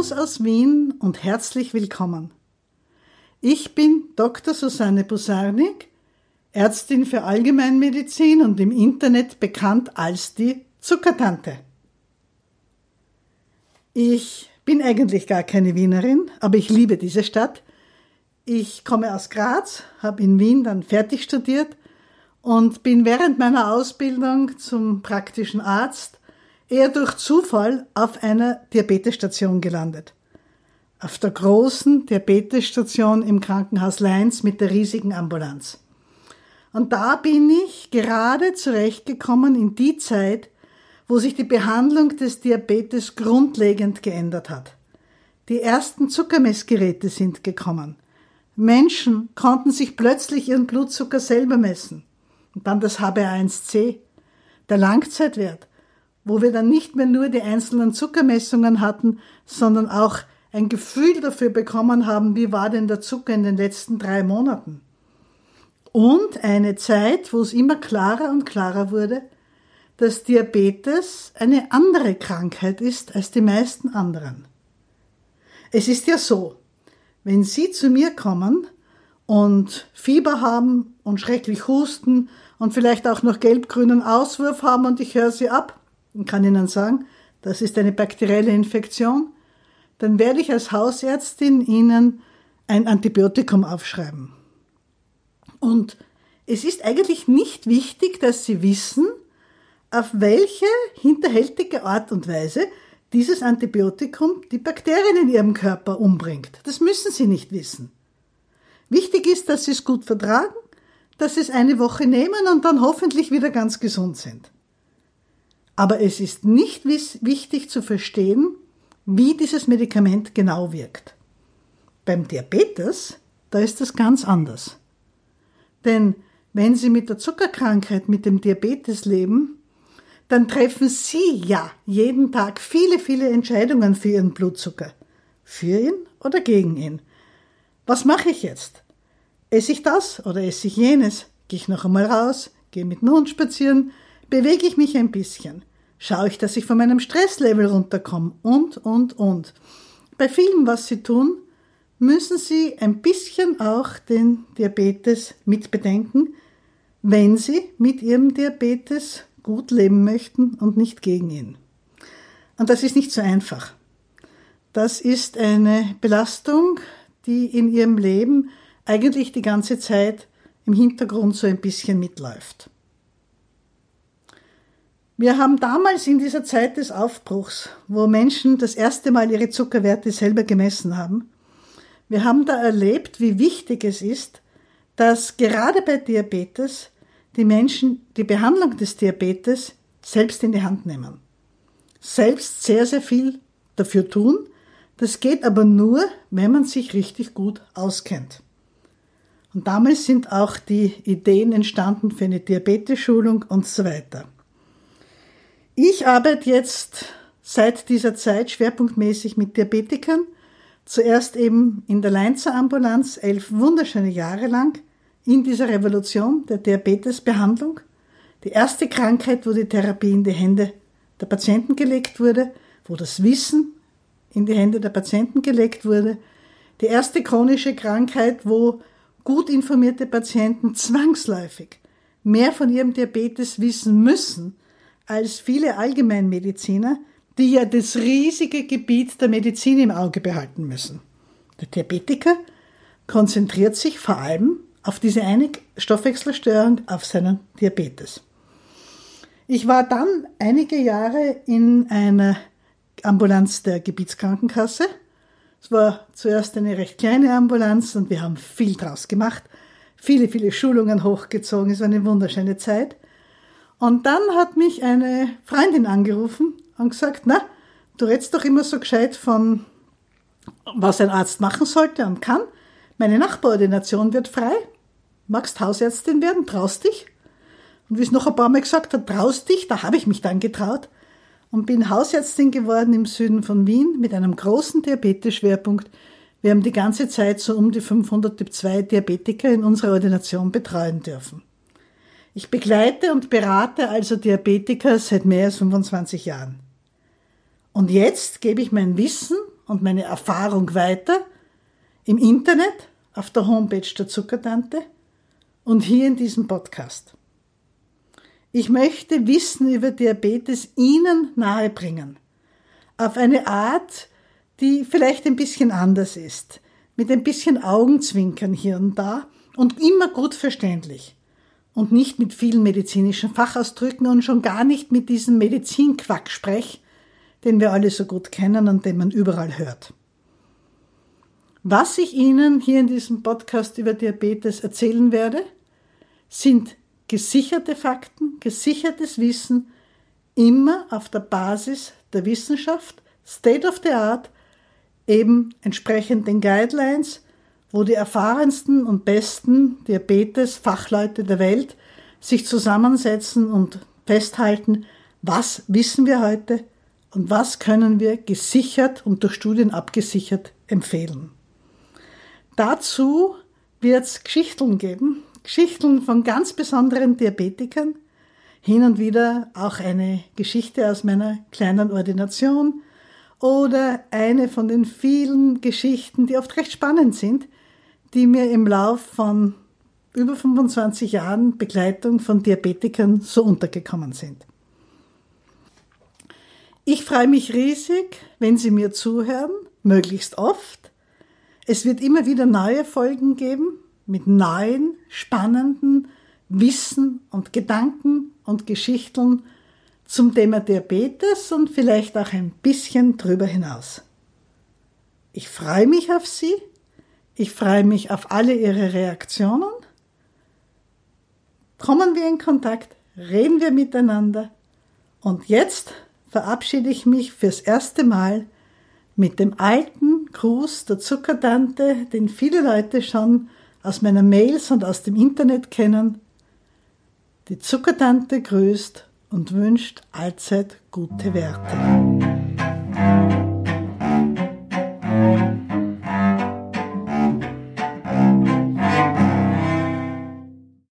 Servus aus Wien und herzlich willkommen. Ich bin Dr. Susanne Busarnik, Ärztin für Allgemeinmedizin und im Internet bekannt als die Zuckertante. Ich bin eigentlich gar keine Wienerin, aber ich liebe diese Stadt. Ich komme aus Graz, habe in Wien dann fertig studiert und bin während meiner Ausbildung zum praktischen Arzt eher durch Zufall auf einer Diabetesstation gelandet. Auf der großen Diabetesstation im Krankenhaus Leins mit der riesigen Ambulanz. Und da bin ich gerade zurechtgekommen in die Zeit, wo sich die Behandlung des Diabetes grundlegend geändert hat. Die ersten Zuckermessgeräte sind gekommen. Menschen konnten sich plötzlich ihren Blutzucker selber messen. Und dann das HbA1c, der Langzeitwert, wo wir dann nicht mehr nur die einzelnen Zuckermessungen hatten, sondern auch ein Gefühl dafür bekommen haben, wie war denn der Zucker in den letzten drei Monaten. Und eine Zeit, wo es immer klarer und klarer wurde, dass Diabetes eine andere Krankheit ist als die meisten anderen. Es ist ja so, wenn Sie zu mir kommen und Fieber haben und schrecklich husten und vielleicht auch noch gelb-grünen Auswurf haben und ich höre Sie ab und kann Ihnen sagen, das ist eine bakterielle Infektion, dann werde ich als Hausärztin Ihnen ein Antibiotikum aufschreiben. Und es ist eigentlich nicht wichtig, dass Sie wissen, auf welche hinterhältige Art und Weise dieses Antibiotikum die Bakterien in Ihrem Körper umbringt. Das müssen Sie nicht wissen. Wichtig ist, dass Sie es gut vertragen, dass Sie es eine Woche nehmen und dann hoffentlich wieder ganz gesund sind. Aber es ist nicht wichtig zu verstehen, wie dieses Medikament genau wirkt. Beim Diabetes, da ist das ganz anders. Denn wenn Sie mit der Zuckerkrankheit, mit dem Diabetes leben, dann treffen Sie ja jeden Tag viele, viele Entscheidungen für Ihren Blutzucker. Für ihn oder gegen ihn. Was mache ich jetzt? Esse ich das oder esse ich jenes? Gehe ich noch einmal raus? Gehe mit dem Hund spazieren? Bewege ich mich ein bisschen? Schaue ich, dass ich von meinem Stresslevel runterkomme? Und, und, und. Bei vielem, was Sie tun, müssen Sie ein bisschen auch den Diabetes mitbedenken, wenn Sie mit Ihrem Diabetes gut leben möchten und nicht gegen ihn. Und das ist nicht so einfach. Das ist eine Belastung, die in ihrem Leben eigentlich die ganze Zeit im Hintergrund so ein bisschen mitläuft. Wir haben damals in dieser Zeit des Aufbruchs, wo Menschen das erste Mal ihre Zuckerwerte selber gemessen haben, wir haben da erlebt, wie wichtig es ist, dass gerade bei Diabetes die Menschen die Behandlung des Diabetes selbst in die Hand nehmen. Selbst sehr, sehr viel dafür tun. Das geht aber nur, wenn man sich richtig gut auskennt. Und damals sind auch die Ideen entstanden für eine Diabetes-Schulung und so weiter. Ich arbeite jetzt seit dieser Zeit schwerpunktmäßig mit Diabetikern. Zuerst eben in der Leinzer Ambulanz, elf wunderschöne Jahre lang in dieser Revolution der Diabetesbehandlung. Die erste Krankheit, wo die Therapie in die Hände der Patienten gelegt wurde, wo das Wissen in die Hände der Patienten gelegt wurde. Die erste chronische Krankheit, wo gut informierte Patienten zwangsläufig mehr von ihrem Diabetes wissen müssen als viele Allgemeinmediziner, die ja das riesige Gebiet der Medizin im Auge behalten müssen. Der Diabetiker konzentriert sich vor allem auf diese eine Stoffwechselstörung, auf seinen Diabetes. Ich war dann einige Jahre in einer Ambulanz der Gebietskrankenkasse. Es war zuerst eine recht kleine Ambulanz und wir haben viel draus gemacht, viele, viele Schulungen hochgezogen. Es war eine wunderschöne Zeit. Und dann hat mich eine Freundin angerufen und gesagt, na, du redest doch immer so gescheit von, was ein Arzt machen sollte und kann. Meine Nachbarordination wird frei. Magst Hausärztin werden? Traust dich? Und wie es noch ein paar Mal gesagt hat, traust dich, da habe ich mich dann getraut und bin Hausärztin geworden im Süden von Wien mit einem großen Diabetes-Schwerpunkt. Wir haben die ganze Zeit so um die 500 Typ 2 Diabetiker in unserer Ordination betreuen dürfen. Ich begleite und berate also Diabetiker seit mehr als 25 Jahren. Und jetzt gebe ich mein Wissen und meine Erfahrung weiter im Internet, auf der Homepage der Zuckertante und hier in diesem Podcast. Ich möchte Wissen über Diabetes Ihnen nahebringen. Auf eine Art, die vielleicht ein bisschen anders ist. Mit ein bisschen Augenzwinkern hier und da und immer gut verständlich. Und nicht mit vielen medizinischen Fachausdrücken und schon gar nicht mit diesem Medizinquacksprech, den wir alle so gut kennen und den man überall hört. Was ich Ihnen hier in diesem Podcast über Diabetes erzählen werde, sind gesicherte Fakten, gesichertes Wissen, immer auf der Basis der Wissenschaft, State of the Art, eben entsprechend den Guidelines, wo die erfahrensten und besten Diabetes-Fachleute der Welt sich zusammensetzen und festhalten, was wissen wir heute und was können wir gesichert und durch Studien abgesichert empfehlen. Dazu wird es Geschichten geben, Geschichten von ganz besonderen Diabetikern, hin und wieder auch eine Geschichte aus meiner kleinen Ordination oder eine von den vielen Geschichten, die oft recht spannend sind, die mir im Lauf von über 25 Jahren Begleitung von Diabetikern so untergekommen sind. Ich freue mich riesig, wenn Sie mir zuhören, möglichst oft. Es wird immer wieder neue Folgen geben, mit neuen, spannenden Wissen und Gedanken und Geschichten zum Thema Diabetes und vielleicht auch ein bisschen drüber hinaus. Ich freue mich auf Sie. Ich freue mich auf alle Ihre Reaktionen. Kommen wir in Kontakt, reden wir miteinander. Und jetzt verabschiede ich mich fürs erste Mal mit dem alten Gruß der Zuckertante, den viele Leute schon aus meiner Mails und aus dem Internet kennen. Die Zuckertante grüßt und wünscht allzeit gute Werte.